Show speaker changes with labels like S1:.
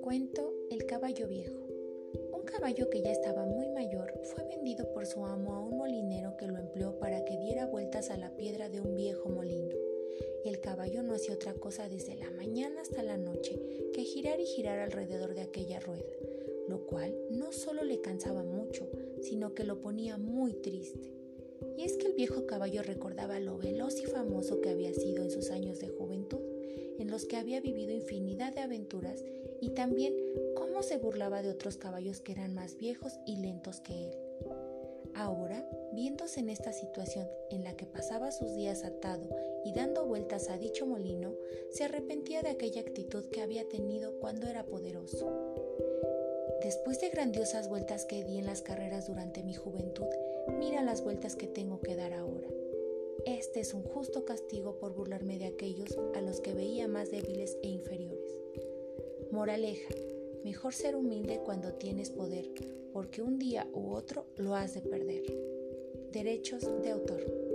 S1: Cuento El caballo viejo. Un caballo que ya estaba muy mayor fue vendido por su amo a un molinero que lo empleó para que diera vueltas a la piedra de un viejo molino. El caballo no hacía otra cosa desde la mañana hasta la noche que girar y girar alrededor de aquella rueda, lo cual no solo le cansaba mucho, sino que lo ponía muy triste. Y es que el viejo caballo recordaba lo veloz y famoso que había sido en sus años de juventud, en los que había vivido infinidad de aventuras y también cómo se burlaba de otros caballos que eran más viejos y lentos que él. Ahora, viéndose en esta situación en la que pasaba sus días atado y dando vueltas a dicho molino, se arrepentía de aquella actitud que había tenido cuando era poderoso. Después de grandiosas vueltas que di en las carreras durante mi juventud, mira las vueltas que tengo que dar ahora. Este es un justo castigo por burlarme de aquellos a los que veía más débiles e inferiores. Moraleja, mejor ser humilde cuando tienes poder, porque un día u otro lo has de perder. Derechos de autor.